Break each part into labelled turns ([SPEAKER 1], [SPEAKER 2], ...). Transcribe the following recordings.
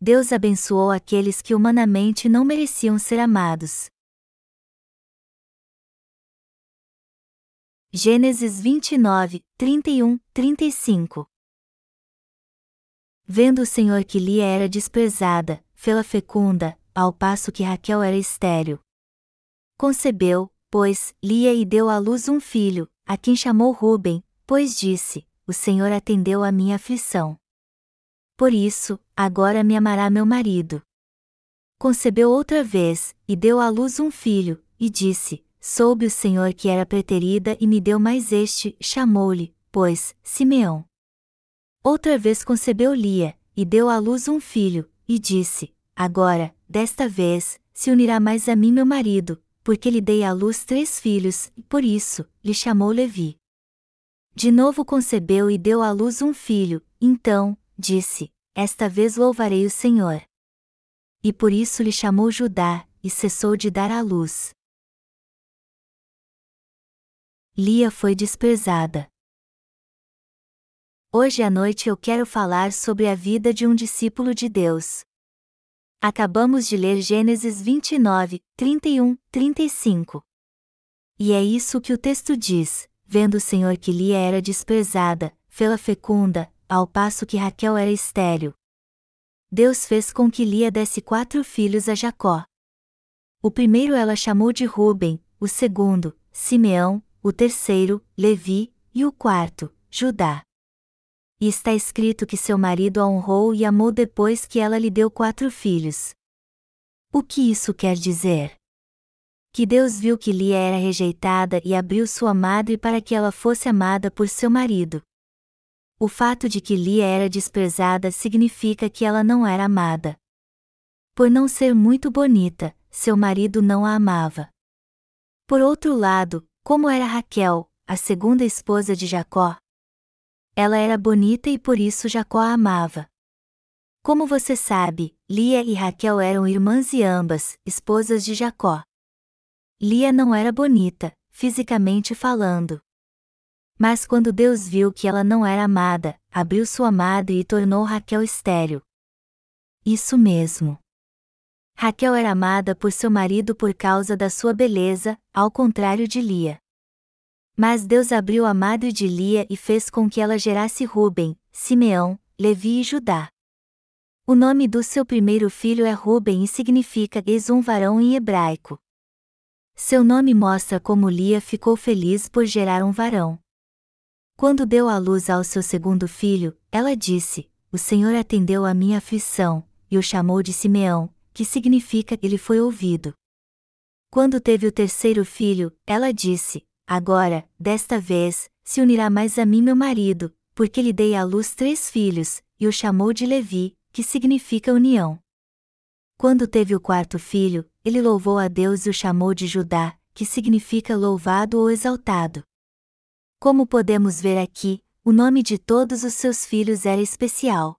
[SPEAKER 1] Deus abençoou aqueles que humanamente não mereciam ser amados. Gênesis 29, 31, 35 Vendo o Senhor que Lia era desprezada, fê-la fecunda, ao passo que Raquel era estéril. Concebeu, pois, Lia e deu à luz um filho, a quem chamou Ruben, pois disse: O Senhor atendeu a minha aflição. Por isso, agora me amará meu marido. Concebeu outra vez, e deu à luz um filho, e disse: Soube o Senhor que era preterida e me deu mais este, chamou-lhe, pois, Simeão. Outra vez concebeu Lia, e deu à luz um filho, e disse: Agora, desta vez, se unirá mais a mim meu marido, porque lhe dei à luz três filhos, e por isso, lhe chamou Levi. De novo concebeu e deu à luz um filho, então, disse: Esta vez louvarei o Senhor. E por isso lhe chamou Judá, e cessou de dar à luz. Lia foi desprezada. Hoje à noite eu quero falar sobre a vida de um discípulo de Deus. Acabamos de ler Gênesis 29, 31, 35. E é isso que o texto diz: vendo o Senhor que Lia era desprezada, fê-la fecunda, ao passo que Raquel era estéril. Deus fez com que Lia desse quatro filhos a Jacó. O primeiro ela chamou de Ruben, o segundo, Simeão, o terceiro, Levi, e o quarto, Judá. E está escrito que seu marido a honrou e amou depois que ela lhe deu quatro filhos. O que isso quer dizer? Que Deus viu que Lia era rejeitada e abriu sua madre para que ela fosse amada por seu marido. O fato de que Lia era desprezada significa que ela não era amada. Por não ser muito bonita, seu marido não a amava. Por outro lado, como era Raquel, a segunda esposa de Jacó? Ela era bonita e por isso Jacó a amava. Como você sabe, Lia e Raquel eram irmãs e ambas, esposas de Jacó. Lia não era bonita, fisicamente falando. Mas quando Deus viu que ela não era amada, abriu sua madre e tornou Raquel estéril. Isso mesmo. Raquel era amada por seu marido por causa da sua beleza, ao contrário de Lia. Mas Deus abriu a madre de Lia e fez com que ela gerasse Ruben, Simeão, Levi e Judá. O nome do seu primeiro filho é Ruben e significa ex um varão em hebraico. Seu nome mostra como Lia ficou feliz por gerar um varão. Quando deu à luz ao seu segundo filho, ela disse: O Senhor atendeu a minha aflição, e o chamou de Simeão, que significa ele foi ouvido. Quando teve o terceiro filho, ela disse: Agora, desta vez, se unirá mais a mim meu marido, porque lhe dei à luz três filhos, e o chamou de Levi, que significa união. Quando teve o quarto filho, ele louvou a Deus e o chamou de Judá, que significa louvado ou exaltado. Como podemos ver aqui, o nome de todos os seus filhos era especial.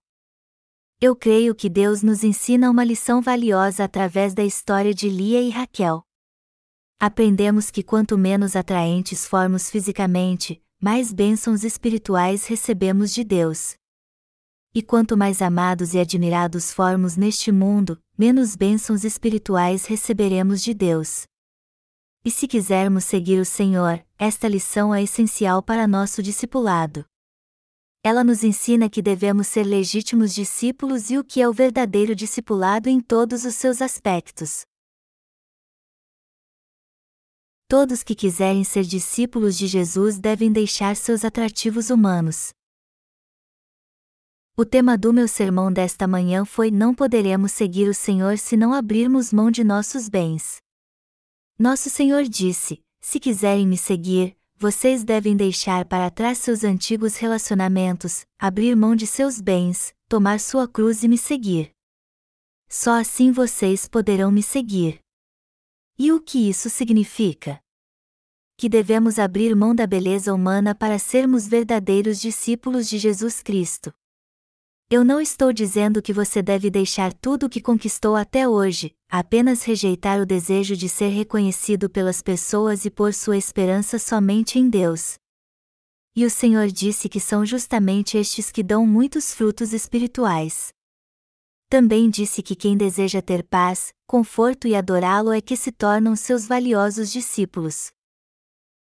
[SPEAKER 1] Eu creio que Deus nos ensina uma lição valiosa através da história de Lia e Raquel. Aprendemos que quanto menos atraentes formos fisicamente, mais bênçãos espirituais recebemos de Deus. E quanto mais amados e admirados formos neste mundo, menos bênçãos espirituais receberemos de Deus. E se quisermos seguir o Senhor, esta lição é essencial para nosso discipulado. Ela nos ensina que devemos ser legítimos discípulos e o que é o verdadeiro discipulado em todos os seus aspectos. Todos que quiserem ser discípulos de Jesus devem deixar seus atrativos humanos. O tema do meu sermão desta manhã foi Não poderemos seguir o Senhor se não abrirmos mão de nossos bens. Nosso Senhor disse: Se quiserem me seguir, vocês devem deixar para trás seus antigos relacionamentos, abrir mão de seus bens, tomar sua cruz e me seguir. Só assim vocês poderão me seguir. E o que isso significa? Que devemos abrir mão da beleza humana para sermos verdadeiros discípulos de Jesus Cristo. Eu não estou dizendo que você deve deixar tudo o que conquistou até hoje, apenas rejeitar o desejo de ser reconhecido pelas pessoas e pôr sua esperança somente em Deus. E o Senhor disse que são justamente estes que dão muitos frutos espirituais. também disse que quem deseja ter paz, conforto e adorá-lo é que se tornam seus valiosos discípulos.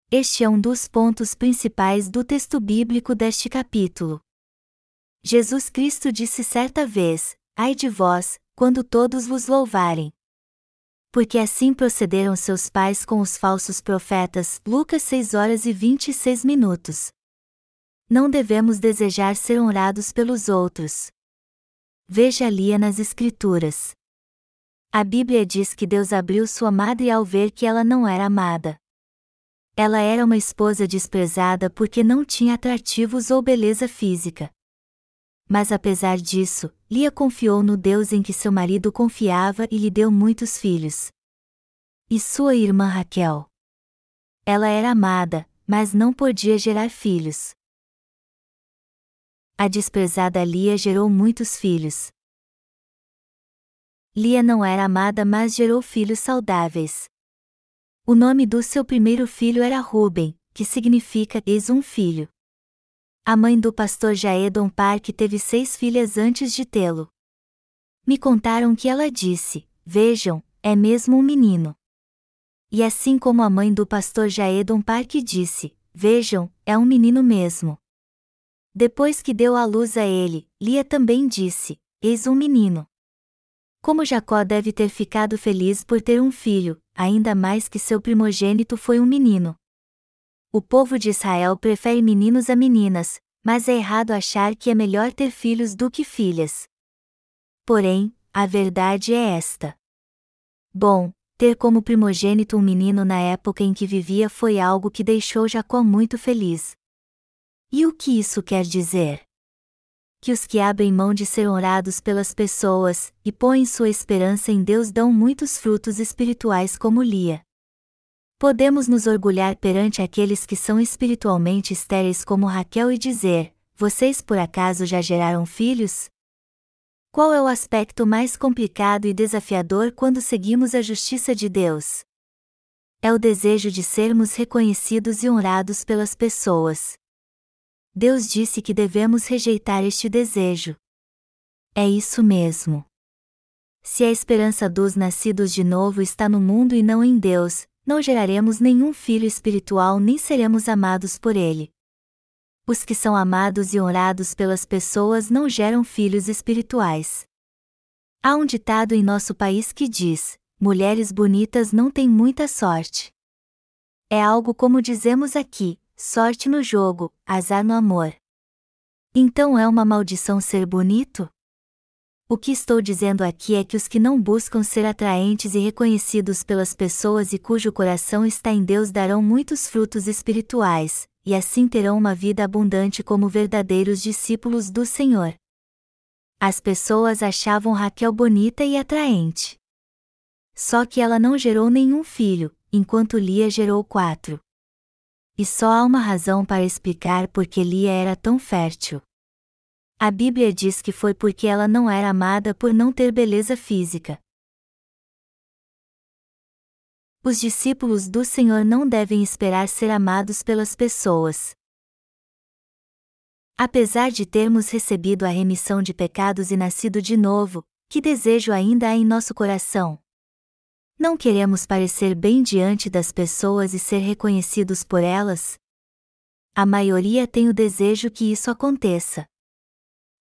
[SPEAKER 1] Este é um dos pontos principais do texto bíblico deste capítulo. Jesus Cristo disse certa vez: Ai de vós, quando todos vos louvarem. Porque assim procederam seus pais com os falsos profetas. Lucas 6 horas e 26 minutos. Não devemos desejar ser honrados pelos outros. Veja Lia nas Escrituras. A Bíblia diz que Deus abriu sua madre ao ver que ela não era amada. Ela era uma esposa desprezada porque não tinha atrativos ou beleza física. Mas apesar disso, Lia confiou no Deus em que seu marido confiava e lhe deu muitos filhos. E sua irmã Raquel? Ela era amada, mas não podia gerar filhos. A desprezada Lia gerou muitos filhos. Lia não era amada, mas gerou filhos saudáveis. O nome do seu primeiro filho era Ruben, que significa eis um filho. A mãe do pastor Jaedon Park teve seis filhas antes de tê-lo. Me contaram que ela disse: Vejam, é mesmo um menino. E assim como a mãe do pastor Jaedon Park disse: Vejam, é um menino mesmo. Depois que deu à luz a ele, Lia também disse: Eis um menino. Como Jacó deve ter ficado feliz por ter um filho, ainda mais que seu primogênito foi um menino. O povo de Israel prefere meninos a meninas, mas é errado achar que é melhor ter filhos do que filhas. Porém, a verdade é esta. Bom, ter como primogênito um menino na época em que vivia foi algo que deixou Jacó muito feliz. E o que isso quer dizer? Que os que abrem mão de ser honrados pelas pessoas e põem sua esperança em Deus dão muitos frutos espirituais como Lia. Podemos nos orgulhar perante aqueles que são espiritualmente estéreis como Raquel e dizer: Vocês por acaso já geraram filhos? Qual é o aspecto mais complicado e desafiador quando seguimos a justiça de Deus? É o desejo de sermos reconhecidos e honrados pelas pessoas. Deus disse que devemos rejeitar este desejo. É isso mesmo. Se a esperança dos nascidos de novo está no mundo e não em Deus, não geraremos nenhum filho espiritual nem seremos amados por ele. Os que são amados e honrados pelas pessoas não geram filhos espirituais. Há um ditado em nosso país que diz: mulheres bonitas não têm muita sorte. É algo como dizemos aqui: sorte no jogo, azar no amor. Então é uma maldição ser bonito? O que estou dizendo aqui é que os que não buscam ser atraentes e reconhecidos pelas pessoas e cujo coração está em Deus darão muitos frutos espirituais, e assim terão uma vida abundante como verdadeiros discípulos do Senhor. As pessoas achavam Raquel bonita e atraente. Só que ela não gerou nenhum filho, enquanto Lia gerou quatro. E só há uma razão para explicar por que Lia era tão fértil. A Bíblia diz que foi porque ela não era amada por não ter beleza física. Os discípulos do Senhor não devem esperar ser amados pelas pessoas. Apesar de termos recebido a remissão de pecados e nascido de novo, que desejo ainda há em nosso coração? Não queremos parecer bem diante das pessoas e ser reconhecidos por elas? A maioria tem o desejo que isso aconteça.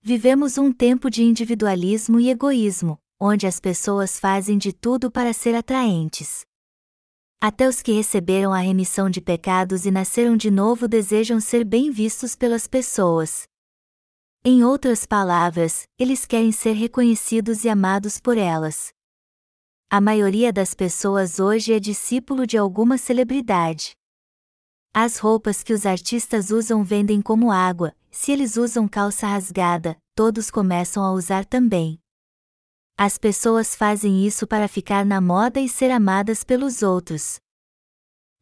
[SPEAKER 1] Vivemos um tempo de individualismo e egoísmo, onde as pessoas fazem de tudo para ser atraentes. Até os que receberam a remissão de pecados e nasceram de novo desejam ser bem vistos pelas pessoas. Em outras palavras, eles querem ser reconhecidos e amados por elas. A maioria das pessoas hoje é discípulo de alguma celebridade. As roupas que os artistas usam vendem como água, se eles usam calça rasgada, todos começam a usar também. As pessoas fazem isso para ficar na moda e ser amadas pelos outros.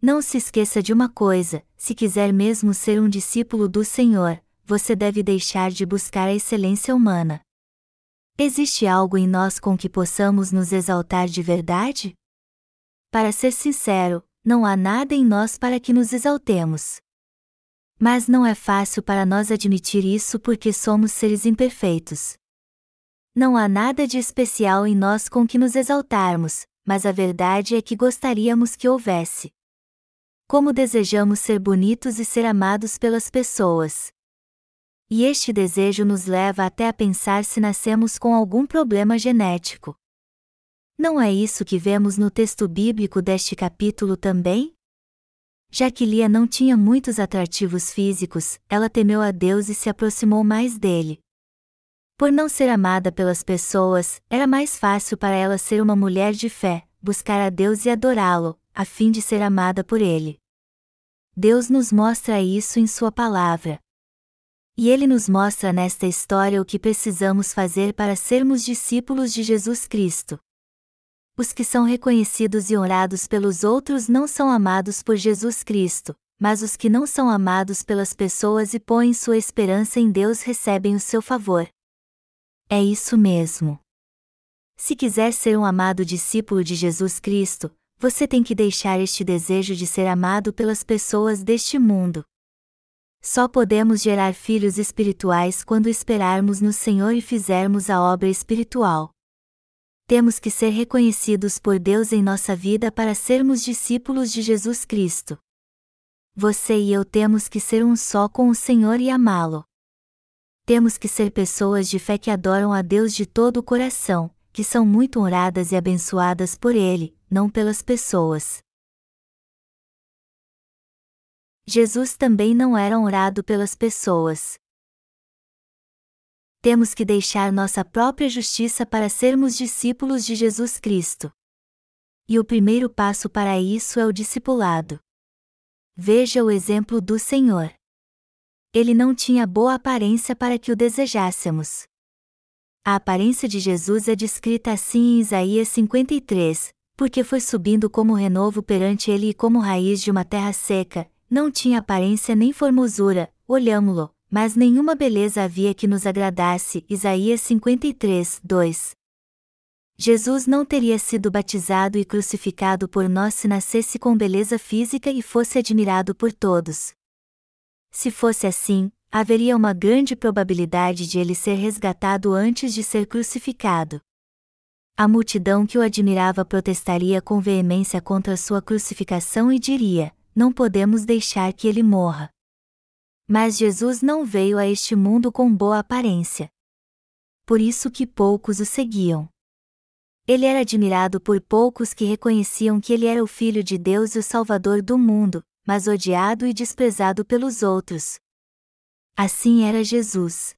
[SPEAKER 1] Não se esqueça de uma coisa: se quiser mesmo ser um discípulo do Senhor, você deve deixar de buscar a excelência humana. Existe algo em nós com que possamos nos exaltar de verdade? Para ser sincero, não há nada em nós para que nos exaltemos. Mas não é fácil para nós admitir isso porque somos seres imperfeitos. Não há nada de especial em nós com que nos exaltarmos, mas a verdade é que gostaríamos que houvesse. Como desejamos ser bonitos e ser amados pelas pessoas. E este desejo nos leva até a pensar se nascemos com algum problema genético. Não é isso que vemos no texto bíblico deste capítulo também? Já que Lia não tinha muitos atrativos físicos, ela temeu a Deus e se aproximou mais dele. Por não ser amada pelas pessoas, era mais fácil para ela ser uma mulher de fé, buscar a Deus e adorá-lo, a fim de ser amada por ele. Deus nos mostra isso em Sua palavra. E Ele nos mostra nesta história o que precisamos fazer para sermos discípulos de Jesus Cristo. Os que são reconhecidos e honrados pelos outros não são amados por Jesus Cristo, mas os que não são amados pelas pessoas e põem sua esperança em Deus recebem o seu favor. É isso mesmo. Se quiser ser um amado discípulo de Jesus Cristo, você tem que deixar este desejo de ser amado pelas pessoas deste mundo. Só podemos gerar filhos espirituais quando esperarmos no Senhor e fizermos a obra espiritual temos que ser reconhecidos por Deus em nossa vida para sermos discípulos de Jesus Cristo. Você e eu temos que ser um só com o Senhor e amá-lo. Temos que ser pessoas de fé que adoram a Deus de todo o coração, que são muito honradas e abençoadas por Ele, não pelas pessoas. Jesus também não era honrado pelas pessoas temos que deixar nossa própria justiça para sermos discípulos de Jesus Cristo. E o primeiro passo para isso é o discipulado. Veja o exemplo do Senhor. Ele não tinha boa aparência para que o desejássemos. A aparência de Jesus é descrita assim em Isaías 53, porque foi subindo como renovo perante ele e como raiz de uma terra seca, não tinha aparência nem formosura, olhámo-lo, mas nenhuma beleza havia que nos agradasse. Isaías 53, 2. Jesus não teria sido batizado e crucificado por nós se nascesse com beleza física e fosse admirado por todos. Se fosse assim, haveria uma grande probabilidade de ele ser resgatado antes de ser crucificado. A multidão que o admirava protestaria com veemência contra sua crucificação e diria: Não podemos deixar que ele morra. Mas Jesus não veio a este mundo com boa aparência. Por isso que poucos o seguiam. Ele era admirado por poucos que reconheciam que ele era o Filho de Deus e o Salvador do mundo, mas odiado e desprezado pelos outros. Assim era Jesus.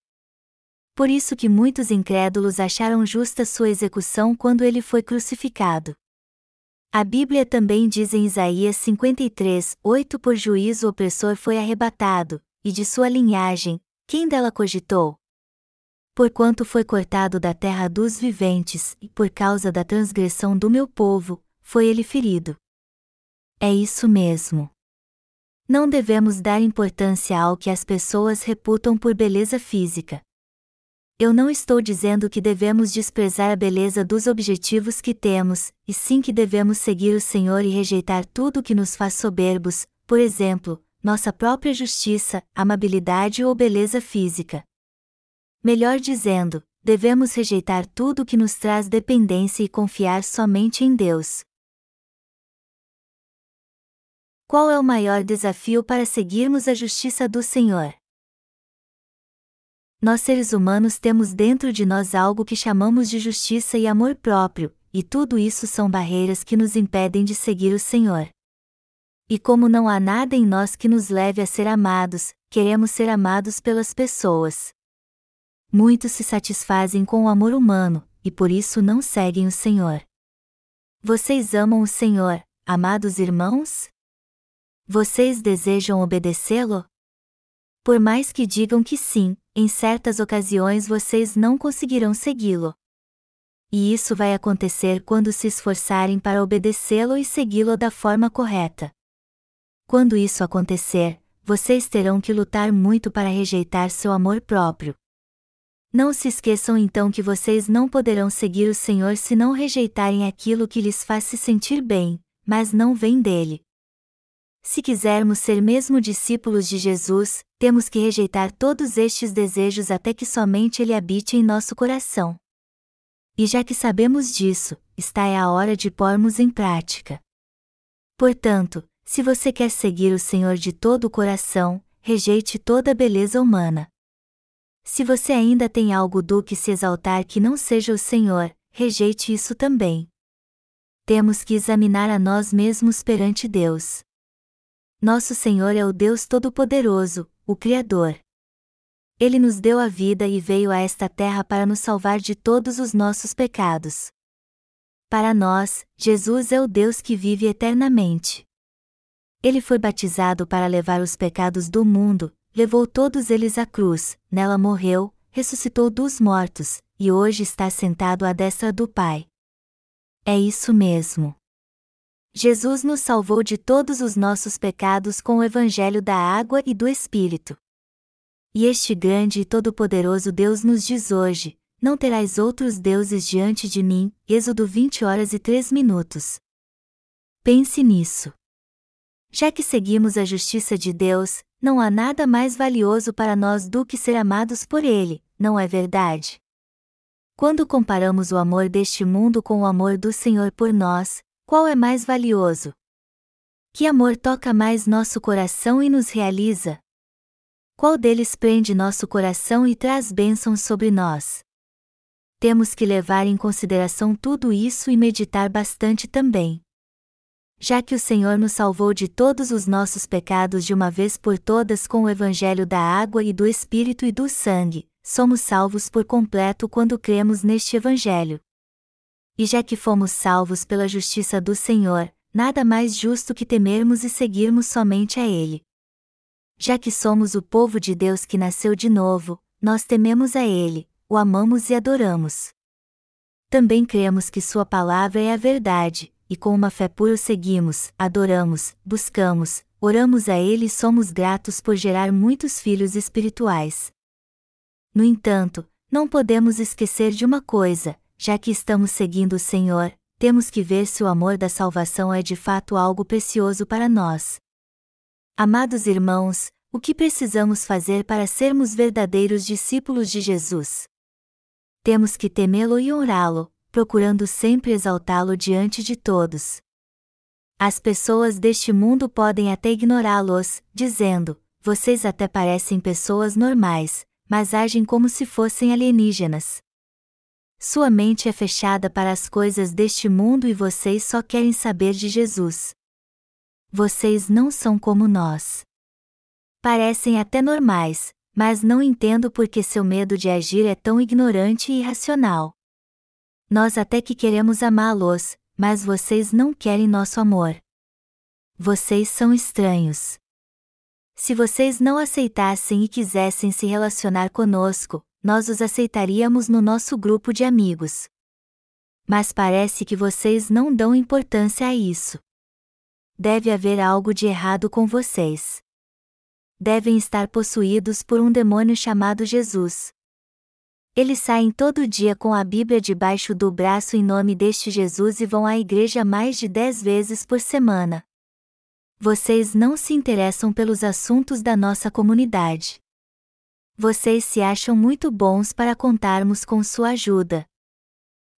[SPEAKER 1] Por isso que muitos incrédulos acharam justa sua execução quando ele foi crucificado. A Bíblia também diz em Isaías 53, 8 Por juízo o opressor foi arrebatado, e de sua linhagem, quem dela cogitou? Porquanto foi cortado da terra dos viventes, e por causa da transgressão do meu povo, foi ele ferido. É isso mesmo. Não devemos dar importância ao que as pessoas reputam por beleza física. Eu não estou dizendo que devemos desprezar a beleza dos objetivos que temos, e sim que devemos seguir o Senhor e rejeitar tudo que nos faz soberbos, por exemplo, nossa própria justiça, amabilidade ou beleza física. Melhor dizendo, devemos rejeitar tudo que nos traz dependência e confiar somente em Deus. Qual é o maior desafio para seguirmos a justiça do Senhor? Nós seres humanos temos dentro de nós algo que chamamos de justiça e amor próprio, e tudo isso são barreiras que nos impedem de seguir o Senhor. E como não há nada em nós que nos leve a ser amados, queremos ser amados pelas pessoas. Muitos se satisfazem com o amor humano, e por isso não seguem o Senhor. Vocês amam o Senhor, amados irmãos? Vocês desejam obedecê-lo? Por mais que digam que sim, em certas ocasiões vocês não conseguirão segui-lo. E isso vai acontecer quando se esforçarem para obedecê-lo e segui-lo da forma correta. Quando isso acontecer, vocês terão que lutar muito para rejeitar seu amor próprio. Não se esqueçam então que vocês não poderão seguir o Senhor se não rejeitarem aquilo que lhes faz se sentir bem, mas não vem dele. Se quisermos ser mesmo discípulos de Jesus, temos que rejeitar todos estes desejos até que somente ele habite em nosso coração. E já que sabemos disso, está é a hora de pormos em prática. Portanto, se você quer seguir o Senhor de todo o coração, rejeite toda a beleza humana. Se você ainda tem algo do que se exaltar que não seja o Senhor, rejeite isso também. Temos que examinar a nós mesmos perante Deus. Nosso Senhor é o Deus Todo-Poderoso, o Criador. Ele nos deu a vida e veio a esta terra para nos salvar de todos os nossos pecados. Para nós, Jesus é o Deus que vive eternamente. Ele foi batizado para levar os pecados do mundo, levou todos eles à cruz, nela morreu, ressuscitou dos mortos, e hoje está sentado à destra do Pai. É isso mesmo. Jesus nos salvou de todos os nossos pecados com o Evangelho da água e do Espírito. E este grande e todo-poderoso Deus nos diz hoje: Não terás outros deuses diante de mim. Êxodo 20 horas e 3 minutos. Pense nisso. Já que seguimos a justiça de Deus, não há nada mais valioso para nós do que ser amados por Ele, não é verdade? Quando comparamos o amor deste mundo com o amor do Senhor por nós, qual é mais valioso? Que amor toca mais nosso coração e nos realiza? Qual deles prende nosso coração e traz bênçãos sobre nós? Temos que levar em consideração tudo isso e meditar bastante também já que o Senhor nos salvou de todos os nossos pecados de uma vez por todas com o Evangelho da água e do Espírito e do sangue, somos salvos por completo quando cremos neste Evangelho. E já que fomos salvos pela justiça do Senhor, nada mais justo que temermos e seguirmos somente a Ele. Já que somos o povo de Deus que nasceu de novo, nós tememos a Ele, o amamos e adoramos. Também cremos que Sua palavra é a verdade, e com uma fé pura o seguimos, adoramos, buscamos, oramos a Ele e somos gratos por gerar muitos filhos espirituais. No entanto, não podemos esquecer de uma coisa: já que estamos seguindo o Senhor, temos que ver se o amor da salvação é de fato algo precioso para nós. Amados irmãos, o que precisamos fazer para sermos verdadeiros discípulos de Jesus? Temos que temê-lo e honrá-lo, procurando sempre exaltá-lo diante de todos. As pessoas deste mundo podem até ignorá-los, dizendo: vocês até parecem pessoas normais, mas agem como se fossem alienígenas. Sua mente é fechada para as coisas deste mundo e vocês só querem saber de Jesus. Vocês não são como nós. Parecem até normais, mas não entendo por que seu medo de agir é tão ignorante e irracional. Nós até que queremos amá-los, mas vocês não querem nosso amor. Vocês são estranhos. Se vocês não aceitassem e quisessem se relacionar conosco, nós os aceitaríamos no nosso grupo de amigos. Mas parece que vocês não dão importância a isso. Deve haver algo de errado com vocês. Devem estar possuídos por um demônio chamado Jesus. Eles saem todo dia com a Bíblia debaixo do braço em nome deste Jesus e vão à igreja mais de dez vezes por semana. Vocês não se interessam pelos assuntos da nossa comunidade. Vocês se acham muito bons para contarmos com sua ajuda.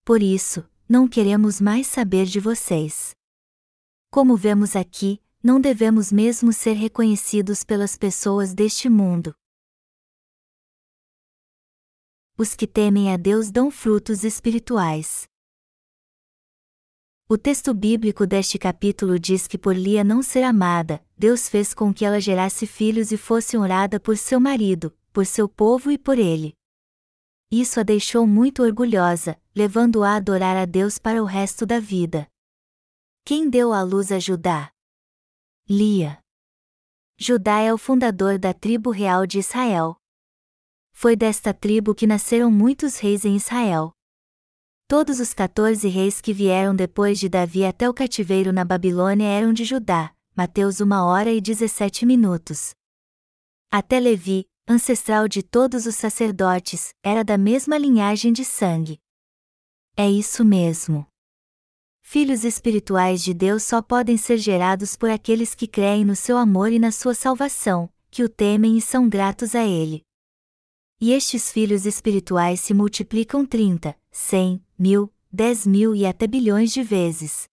[SPEAKER 1] Por isso, não queremos mais saber de vocês. Como vemos aqui, não devemos mesmo ser reconhecidos pelas pessoas deste mundo. Os que temem a Deus dão frutos espirituais. O texto bíblico deste capítulo diz que por Lia não ser amada, Deus fez com que ela gerasse filhos e fosse honrada por seu marido, por seu povo e por ele. Isso a deixou muito orgulhosa, levando-a a adorar a Deus para o resto da vida. Quem deu à luz a Judá? Lia. Judá é o fundador da tribo real de Israel, foi desta tribo que nasceram muitos reis em Israel. Todos os 14 reis que vieram depois de Davi até o cativeiro na Babilônia eram de Judá, Mateus 1 hora e 17 minutos. Até Levi, ancestral de todos os sacerdotes, era da mesma linhagem de sangue. É isso mesmo. Filhos espirituais de Deus só podem ser gerados por aqueles que creem no seu amor e na sua salvação, que o temem e são gratos a Ele. E estes filhos espirituais se multiplicam 30, 100, mil, dez mil e até bilhões de vezes.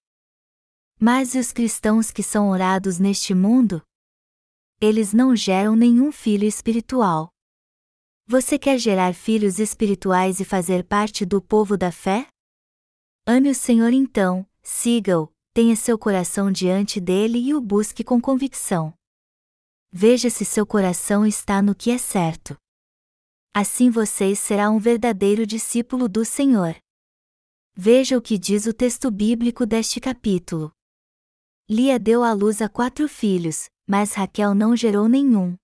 [SPEAKER 1] Mas e os cristãos que são orados neste mundo? Eles não geram nenhum filho espiritual. Você quer gerar filhos espirituais e fazer parte do povo da fé? Ame o Senhor então, siga-o, tenha seu coração diante dele e o busque com convicção. Veja se seu coração está no que é certo. Assim você será um verdadeiro discípulo do Senhor. Veja o que diz o texto bíblico deste capítulo. Lia deu à luz a quatro filhos, mas Raquel não gerou nenhum.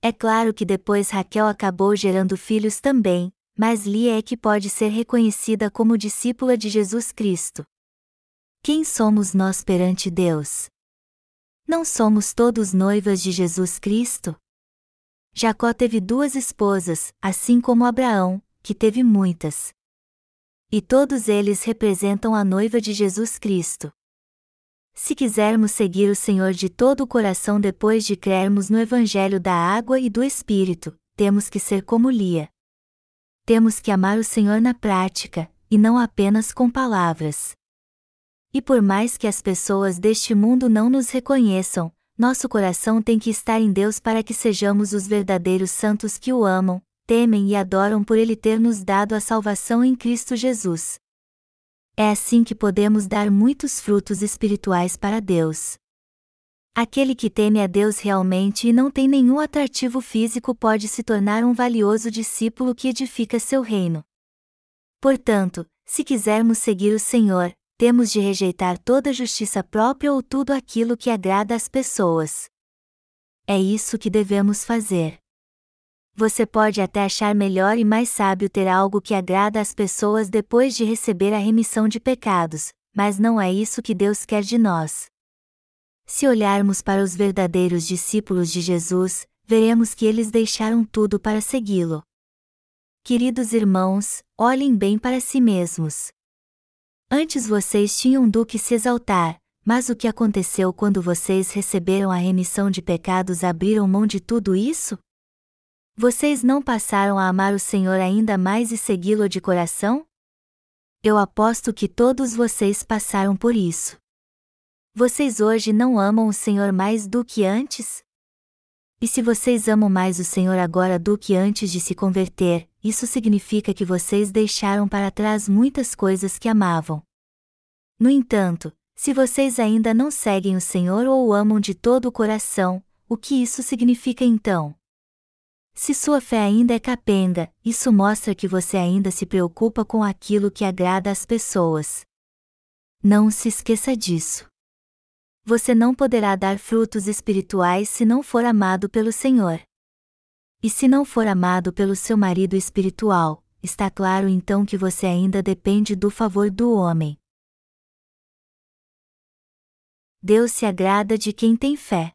[SPEAKER 1] É claro que depois Raquel acabou gerando filhos também, mas Lia é que pode ser reconhecida como discípula de Jesus Cristo. Quem somos nós perante Deus? Não somos todos noivas de Jesus Cristo? Jacó teve duas esposas, assim como Abraão, que teve muitas. E todos eles representam a noiva de Jesus Cristo. Se quisermos seguir o Senhor de todo o coração depois de crermos no Evangelho da água e do Espírito, temos que ser como Lia. Temos que amar o Senhor na prática, e não apenas com palavras. E por mais que as pessoas deste mundo não nos reconheçam, nosso coração tem que estar em Deus para que sejamos os verdadeiros santos que o amam, temem e adoram por Ele ter nos dado a salvação em Cristo Jesus. É assim que podemos dar muitos frutos espirituais para Deus. Aquele que teme a Deus realmente e não tem nenhum atrativo físico pode se tornar um valioso discípulo que edifica seu reino. Portanto, se quisermos seguir o Senhor, temos de rejeitar toda justiça própria ou tudo aquilo que agrada às pessoas. É isso que devemos fazer. Você pode até achar melhor e mais sábio ter algo que agrada às pessoas depois de receber a remissão de pecados, mas não é isso que Deus quer de nós. Se olharmos para os verdadeiros discípulos de Jesus, veremos que eles deixaram tudo para segui-lo. Queridos irmãos, olhem bem para si mesmos. Antes vocês tinham do que se exaltar, mas o que aconteceu quando vocês receberam a remissão de pecados abriram mão de tudo isso? Vocês não passaram a amar o Senhor ainda mais e segui-lo de coração? Eu aposto que todos vocês passaram por isso. Vocês hoje não amam o Senhor mais do que antes? E se vocês amam mais o Senhor agora do que antes de se converter, isso significa que vocês deixaram para trás muitas coisas que amavam. No entanto, se vocês ainda não seguem o Senhor ou o amam de todo o coração, o que isso significa então? Se sua fé ainda é capenga, isso mostra que você ainda se preocupa com aquilo que agrada às pessoas. Não se esqueça disso você não poderá dar frutos espirituais se não for amado pelo Senhor. E se não for amado pelo seu marido espiritual, está claro então que você ainda depende do favor do homem. Deus se agrada de quem tem fé.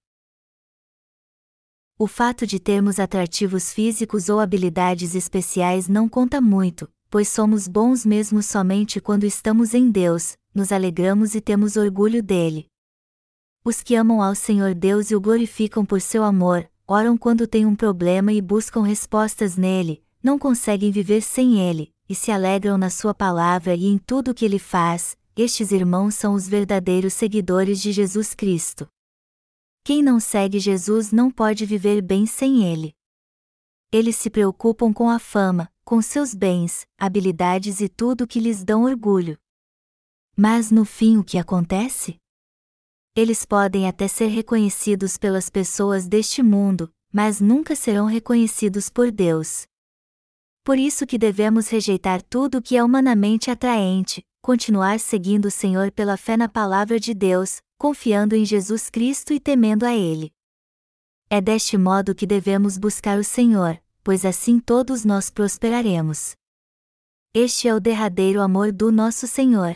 [SPEAKER 1] O fato de termos atrativos físicos ou habilidades especiais não conta muito, pois somos bons mesmo somente quando estamos em Deus, nos alegramos e temos orgulho dele. Os que amam ao Senhor Deus e o glorificam por seu amor, oram quando têm um problema e buscam respostas nele, não conseguem viver sem ele, e se alegram na sua palavra e em tudo o que ele faz, estes irmãos são os verdadeiros seguidores de Jesus Cristo. Quem não segue Jesus não pode viver bem sem ele. Eles se preocupam com a fama, com seus bens, habilidades e tudo que lhes dão orgulho. Mas no fim o que acontece? Eles podem até ser reconhecidos pelas pessoas deste mundo, mas nunca serão reconhecidos por Deus. Por isso que devemos rejeitar tudo o que é humanamente atraente, continuar seguindo o Senhor pela fé na palavra de Deus, confiando em Jesus Cristo e temendo a Ele. É deste modo que devemos buscar o Senhor, pois assim todos nós prosperaremos. Este é o derradeiro amor do nosso Senhor.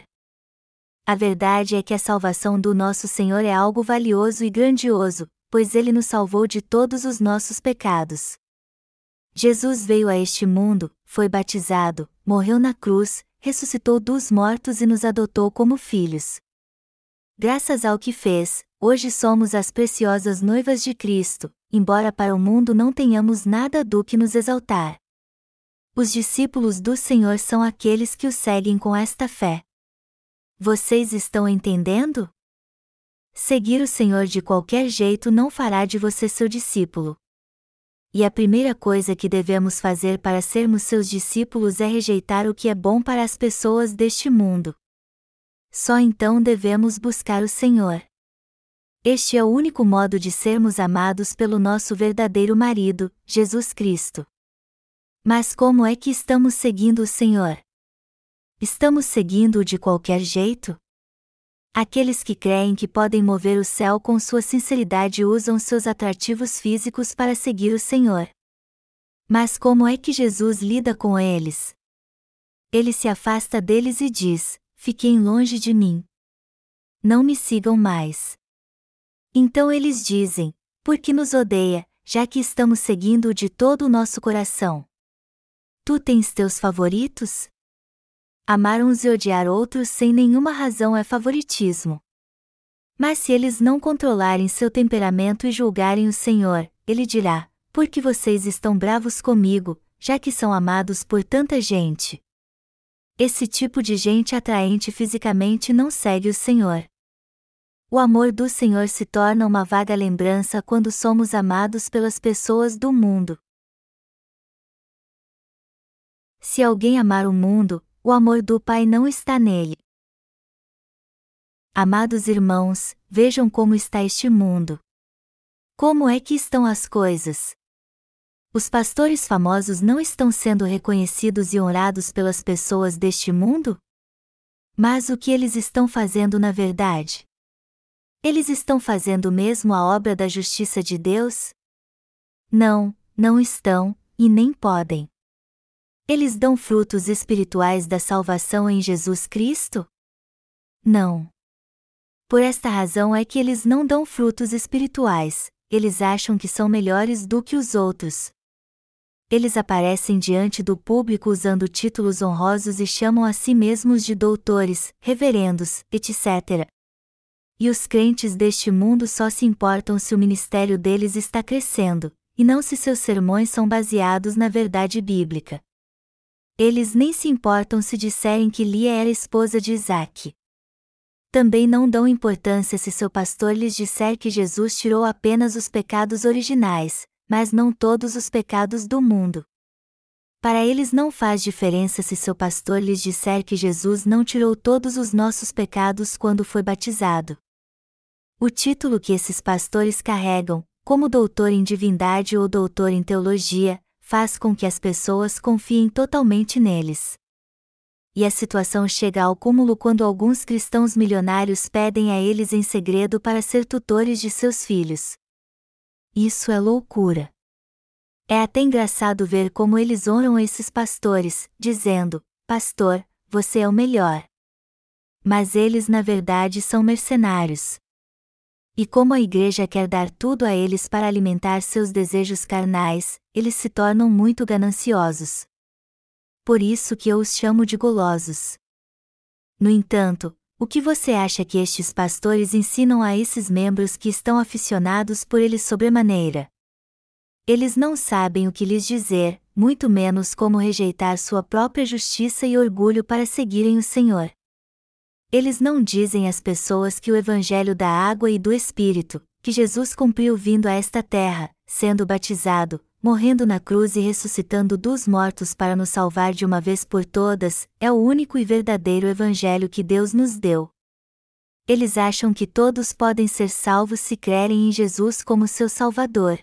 [SPEAKER 1] A verdade é que a salvação do nosso Senhor é algo valioso e grandioso, pois ele nos salvou de todos os nossos pecados. Jesus veio a este mundo, foi batizado, morreu na cruz, ressuscitou dos mortos e nos adotou como filhos. Graças ao que fez, hoje somos as preciosas noivas de Cristo, embora para o mundo não tenhamos nada do que nos exaltar. Os discípulos do Senhor são aqueles que o seguem com esta fé. Vocês estão entendendo? Seguir o Senhor de qualquer jeito não fará de você seu discípulo. E a primeira coisa que devemos fazer para sermos seus discípulos é rejeitar o que é bom para as pessoas deste mundo. Só então devemos buscar o Senhor. Este é o único modo de sermos amados pelo nosso verdadeiro marido, Jesus Cristo. Mas como é que estamos seguindo o Senhor? Estamos seguindo-o de qualquer jeito? Aqueles que creem que podem mover o céu com sua sinceridade usam seus atrativos físicos para seguir o Senhor. Mas como é que Jesus lida com eles? Ele se afasta deles e diz: Fiquem longe de mim. Não me sigam mais. Então eles dizem: Por que nos odeia, já que estamos seguindo-o de todo o nosso coração? Tu tens teus favoritos? Amar uns e odiar outros sem nenhuma razão é favoritismo. Mas se eles não controlarem seu temperamento e julgarem o Senhor, ele dirá: Por que vocês estão bravos comigo, já que são amados por tanta gente? Esse tipo de gente atraente fisicamente não segue o Senhor. O amor do Senhor se torna uma vaga lembrança quando somos amados pelas pessoas do mundo. Se alguém amar o mundo, o amor do Pai não está nele. Amados irmãos, vejam como está este mundo. Como é que estão as coisas? Os pastores famosos não estão sendo reconhecidos e honrados pelas pessoas deste mundo? Mas o que eles estão fazendo na verdade? Eles estão fazendo mesmo a obra da justiça de Deus? Não, não estão, e nem podem. Eles dão frutos espirituais da salvação em Jesus Cristo? Não. Por esta razão é que eles não dão frutos espirituais, eles acham que são melhores do que os outros. Eles aparecem diante do público usando títulos honrosos e chamam a si mesmos de doutores, reverendos, etc. E os crentes deste mundo só se importam se o ministério deles está crescendo, e não se seus sermões são baseados na verdade bíblica. Eles nem se importam se disserem que Lia era esposa de Isaac. Também não dão importância se seu pastor lhes disser que Jesus tirou apenas os pecados originais, mas não todos os pecados do mundo. Para eles não faz diferença se seu pastor lhes disser que Jesus não tirou todos os nossos pecados quando foi batizado. O título que esses pastores carregam, como doutor em divindade ou doutor em teologia, faz com que as pessoas confiem totalmente neles. E a situação chega ao cúmulo quando alguns cristãos milionários pedem a eles em segredo para ser tutores de seus filhos. Isso é loucura. É até engraçado ver como eles honram esses pastores, dizendo: Pastor, você é o melhor. Mas eles na verdade são mercenários. E como a igreja quer dar tudo a eles para alimentar seus desejos carnais, eles se tornam muito gananciosos. Por isso que eu os chamo de golosos. No entanto, o que você acha que estes pastores ensinam a esses membros que estão aficionados por eles sobremaneira? Eles não sabem o que lhes dizer, muito menos como rejeitar sua própria justiça e orgulho para seguirem o Senhor. Eles não dizem às pessoas que o Evangelho da água e do Espírito, que Jesus cumpriu vindo a esta terra, sendo batizado, morrendo na cruz e ressuscitando dos mortos para nos salvar de uma vez por todas, é o único e verdadeiro Evangelho que Deus nos deu. Eles acham que todos podem ser salvos se crerem em Jesus como seu Salvador.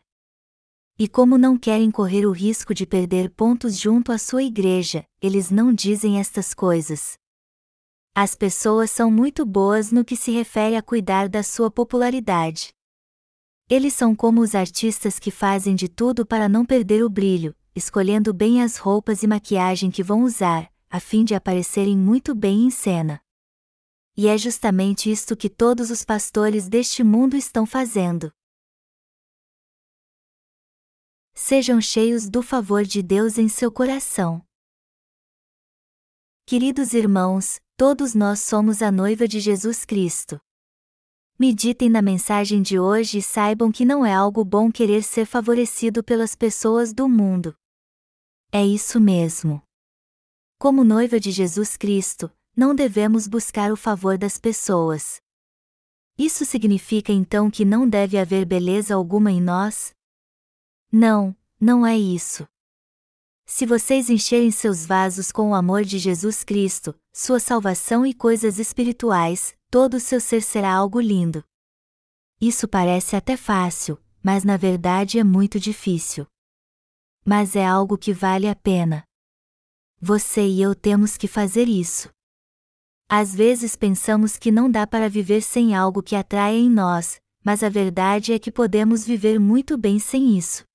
[SPEAKER 1] E como não querem correr o risco de perder pontos junto à sua igreja, eles não dizem estas coisas. As pessoas são muito boas no que se refere a cuidar da sua popularidade. Eles são como os artistas que fazem de tudo para não perder o brilho, escolhendo bem as roupas e maquiagem que vão usar, a fim de aparecerem muito bem em cena. E é justamente isto que todos os pastores deste mundo estão fazendo. Sejam cheios do favor de Deus em seu coração. Queridos irmãos, todos nós somos a noiva de Jesus Cristo. Meditem na mensagem de hoje e saibam que não é algo bom querer ser favorecido pelas pessoas do mundo. É isso mesmo. Como noiva de Jesus Cristo, não devemos buscar o favor das pessoas. Isso significa então que não deve haver beleza alguma em nós? Não, não é isso. Se vocês encherem seus vasos com o amor de Jesus Cristo, sua salvação e coisas espirituais, todo o seu ser será algo lindo. Isso parece até fácil, mas na verdade é muito difícil. Mas é algo que vale a pena. Você e eu temos que fazer isso. Às vezes pensamos que não dá para viver sem algo que atraia em nós, mas a verdade é que podemos viver muito bem sem isso.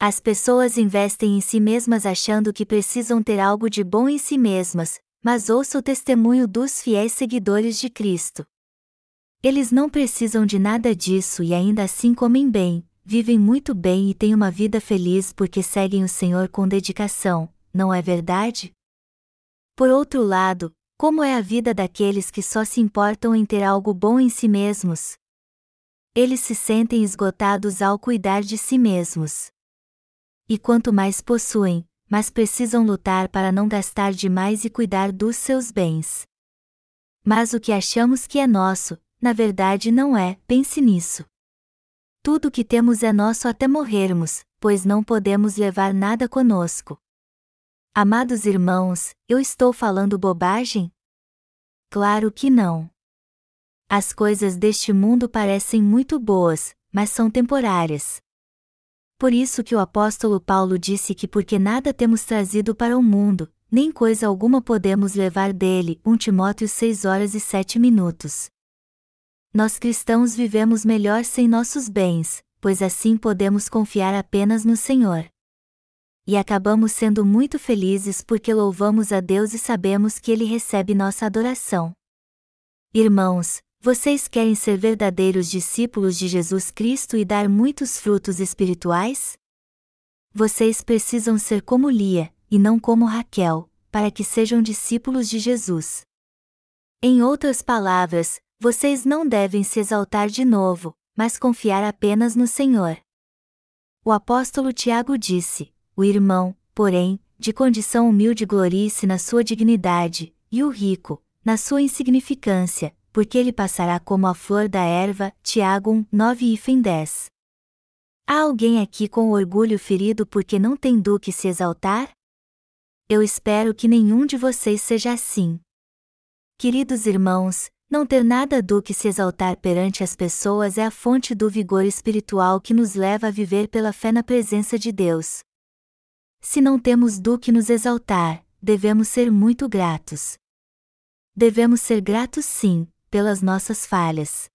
[SPEAKER 1] As pessoas investem em si mesmas achando que precisam ter algo de bom em si mesmas, mas ouça o testemunho dos fiéis seguidores de Cristo. Eles não precisam de nada disso e ainda assim comem bem, vivem muito bem e têm uma vida feliz porque seguem o Senhor com dedicação, não é verdade? Por outro lado, como é a vida daqueles que só se importam em ter algo bom em si mesmos? Eles se sentem esgotados ao cuidar de si mesmos. E quanto mais possuem, mais precisam lutar para não gastar demais e cuidar dos seus bens. Mas o que achamos que é nosso, na verdade não é, pense nisso. Tudo o que temos é nosso até morrermos, pois não podemos levar nada conosco. Amados irmãos, eu estou falando bobagem? Claro que não. As coisas deste mundo parecem muito boas, mas são temporárias. Por isso que o apóstolo Paulo disse que porque nada temos trazido para o mundo, nem coisa alguma podemos levar dele. 1 Timóteo 6 horas e 7 minutos. Nós cristãos vivemos melhor sem nossos bens, pois assim podemos confiar apenas no Senhor e acabamos sendo muito felizes porque louvamos a Deus e sabemos que Ele recebe nossa adoração. Irmãos, vocês querem ser verdadeiros discípulos de Jesus Cristo e dar muitos frutos espirituais? Vocês precisam ser como Lia, e não como Raquel, para que sejam discípulos de Jesus. Em outras palavras, vocês não devem se exaltar de novo, mas confiar apenas no Senhor. O apóstolo Tiago disse: o irmão, porém, de condição humilde glorie-se na sua dignidade, e o rico, na sua insignificância, porque ele passará como a flor da erva. Tiago 1, 9 e 10. Há alguém aqui com orgulho ferido porque não tem do que se exaltar? Eu espero que nenhum de vocês seja assim. Queridos irmãos, não ter nada do que se exaltar perante as pessoas é a fonte do vigor espiritual que nos leva a viver pela fé na presença de Deus. Se não temos do que nos exaltar, devemos ser muito gratos. Devemos ser gratos sim, pelas nossas falhas.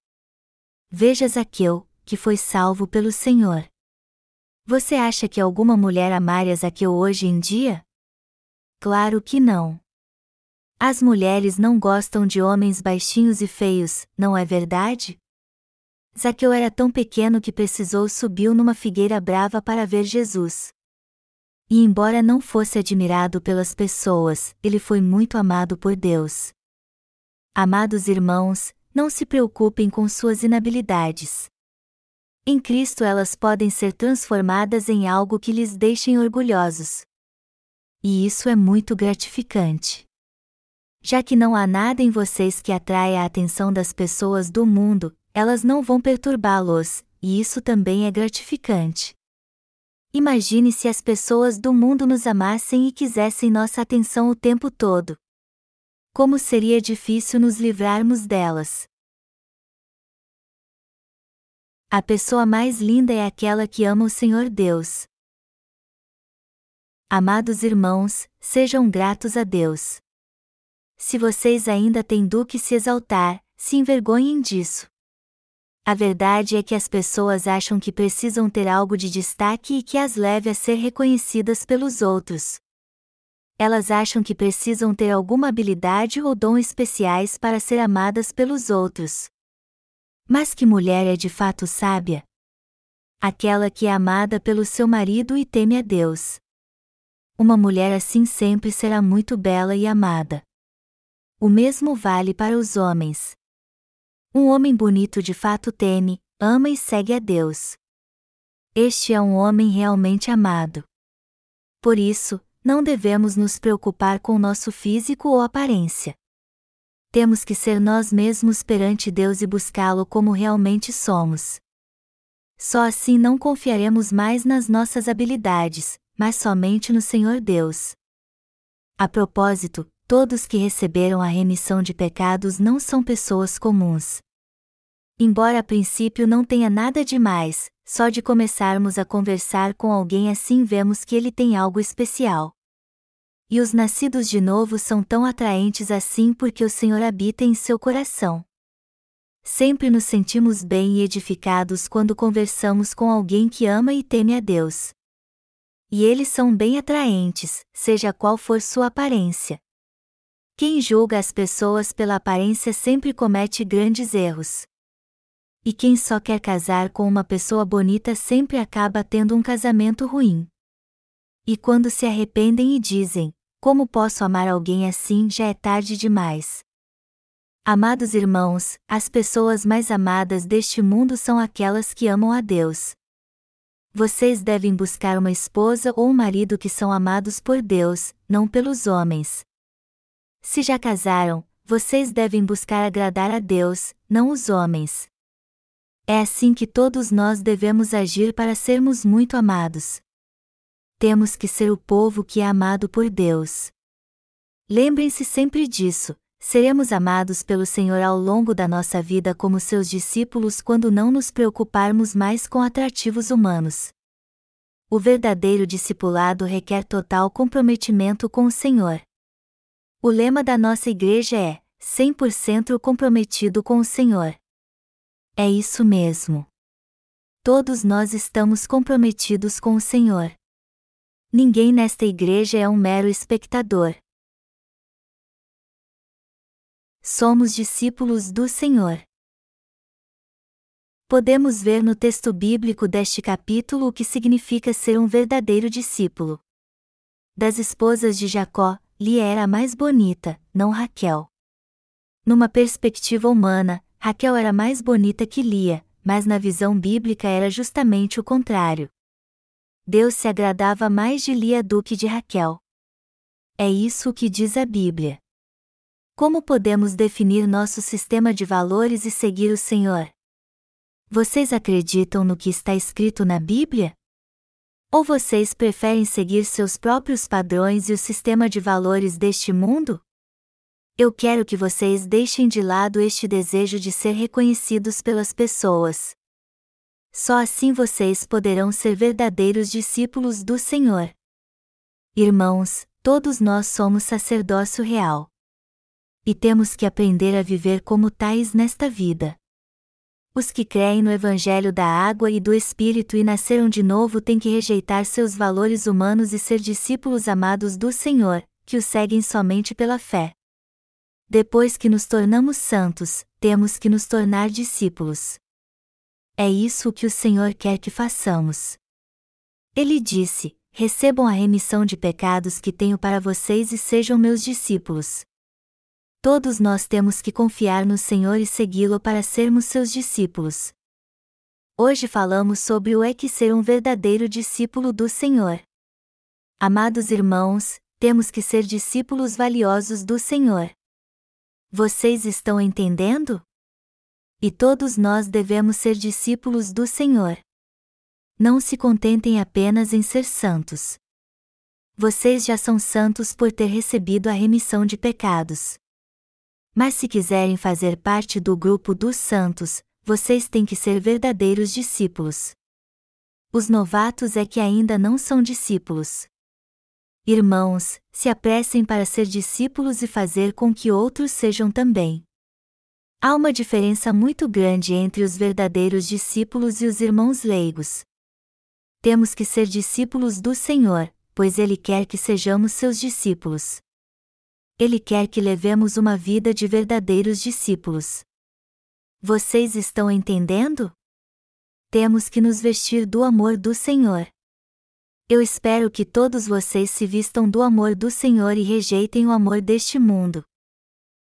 [SPEAKER 1] Veja Zaqueu, que foi salvo pelo Senhor. Você acha que alguma mulher amaria Zaqueu hoje em dia? Claro que não. As mulheres não gostam de homens baixinhos e feios, não é verdade? Zaqueu era tão pequeno que precisou subiu numa figueira brava para ver Jesus. E embora não fosse admirado pelas pessoas, ele foi muito amado por Deus. Amados irmãos, não se preocupem com suas inabilidades. Em Cristo elas podem ser transformadas em algo que lhes deixem orgulhosos. E isso é muito gratificante. Já que não há nada em vocês que atraia a atenção das pessoas do mundo, elas não vão perturbá-los, e isso também é gratificante. Imagine se as pessoas do mundo nos amassem e quisessem nossa atenção o tempo todo. Como seria difícil nos livrarmos delas. A pessoa mais linda é aquela que ama o Senhor Deus. Amados irmãos, sejam gratos a Deus. Se vocês ainda têm do que se exaltar, se envergonhem disso. A verdade é que as pessoas acham que precisam ter algo de destaque e que as leve a ser reconhecidas pelos outros. Elas acham que precisam ter alguma habilidade ou dom especiais para ser amadas pelos outros. Mas que mulher é de fato sábia? Aquela que é amada pelo seu marido e teme a Deus. Uma mulher assim sempre será muito bela e amada. O mesmo vale para os homens. Um homem bonito de fato teme, ama e segue a Deus. Este é um homem realmente amado. Por isso, não devemos nos preocupar com nosso físico ou aparência. Temos que ser nós mesmos perante Deus e buscá-lo como realmente somos. Só assim não confiaremos mais nas nossas habilidades, mas somente no Senhor Deus. A propósito, todos que receberam a remissão de pecados não são pessoas comuns. Embora a princípio não tenha nada de mais, só de começarmos a conversar com alguém assim vemos que ele tem algo especial. E os nascidos de novo são tão atraentes assim porque o Senhor habita em seu coração. Sempre nos sentimos bem e edificados quando conversamos com alguém que ama e teme a Deus. E eles são bem atraentes, seja qual for sua aparência. Quem julga as pessoas pela aparência sempre comete grandes erros. E quem só quer casar com uma pessoa bonita sempre acaba tendo um casamento ruim. E quando se arrependem e dizem: Como posso amar alguém assim? já é tarde demais. Amados irmãos, as pessoas mais amadas deste mundo são aquelas que amam a Deus. Vocês devem buscar uma esposa ou um marido que são amados por Deus, não pelos homens. Se já casaram, vocês devem buscar agradar a Deus, não os homens. É assim que todos nós devemos agir para sermos muito amados. Temos que ser o povo que é amado por Deus. Lembrem-se sempre disso: seremos amados pelo Senhor ao longo da nossa vida como seus discípulos quando não nos preocuparmos mais com atrativos humanos. O verdadeiro discipulado requer total comprometimento com o Senhor. O lema da nossa igreja é: 100% comprometido com o Senhor. É isso mesmo. Todos nós estamos comprometidos com o Senhor. Ninguém nesta igreja é um mero espectador. Somos discípulos do Senhor. Podemos ver no texto bíblico deste capítulo o que significa ser um verdadeiro discípulo. Das esposas de Jacó, Lia era a mais bonita, não Raquel. Numa perspectiva humana, Raquel era mais bonita que Lia, mas na visão bíblica era justamente o contrário. Deus se agradava mais de Lia do que de Raquel. É isso que diz a Bíblia. Como podemos definir nosso sistema de valores e seguir o Senhor? Vocês acreditam no que está escrito na Bíblia? Ou vocês preferem seguir seus próprios padrões e o sistema de valores deste mundo? Eu quero que vocês deixem de lado este desejo de ser reconhecidos pelas pessoas. Só assim vocês poderão ser verdadeiros discípulos do Senhor. Irmãos, todos nós somos sacerdócio real. E temos que aprender a viver como tais nesta vida. Os que creem no Evangelho da água e do Espírito e nasceram de novo têm que rejeitar seus valores humanos e ser discípulos amados do Senhor, que o seguem somente pela fé. Depois que nos tornamos santos, temos que nos tornar discípulos. É isso que o Senhor quer que façamos. Ele disse: Recebam a remissão de pecados que tenho para vocês e sejam meus discípulos. Todos nós temos que confiar no Senhor e segui-lo para sermos seus discípulos. Hoje falamos sobre o é que ser um verdadeiro discípulo do Senhor. Amados irmãos, temos que ser discípulos valiosos do Senhor. Vocês estão entendendo? E todos nós devemos ser discípulos do Senhor. Não se contentem apenas em ser santos. Vocês já são santos por ter recebido a remissão de pecados. Mas se quiserem fazer parte do grupo dos santos, vocês têm que ser verdadeiros discípulos. Os novatos é que ainda não são discípulos. Irmãos, se apressem para ser discípulos e fazer com que outros sejam também. Há uma diferença muito grande entre os verdadeiros discípulos e os irmãos leigos. Temos que ser discípulos do Senhor, pois Ele quer que sejamos seus discípulos. Ele quer que levemos uma vida de verdadeiros discípulos. Vocês estão entendendo? Temos que nos vestir do amor do Senhor. Eu espero que todos vocês se vistam do amor do Senhor e rejeitem o amor deste mundo.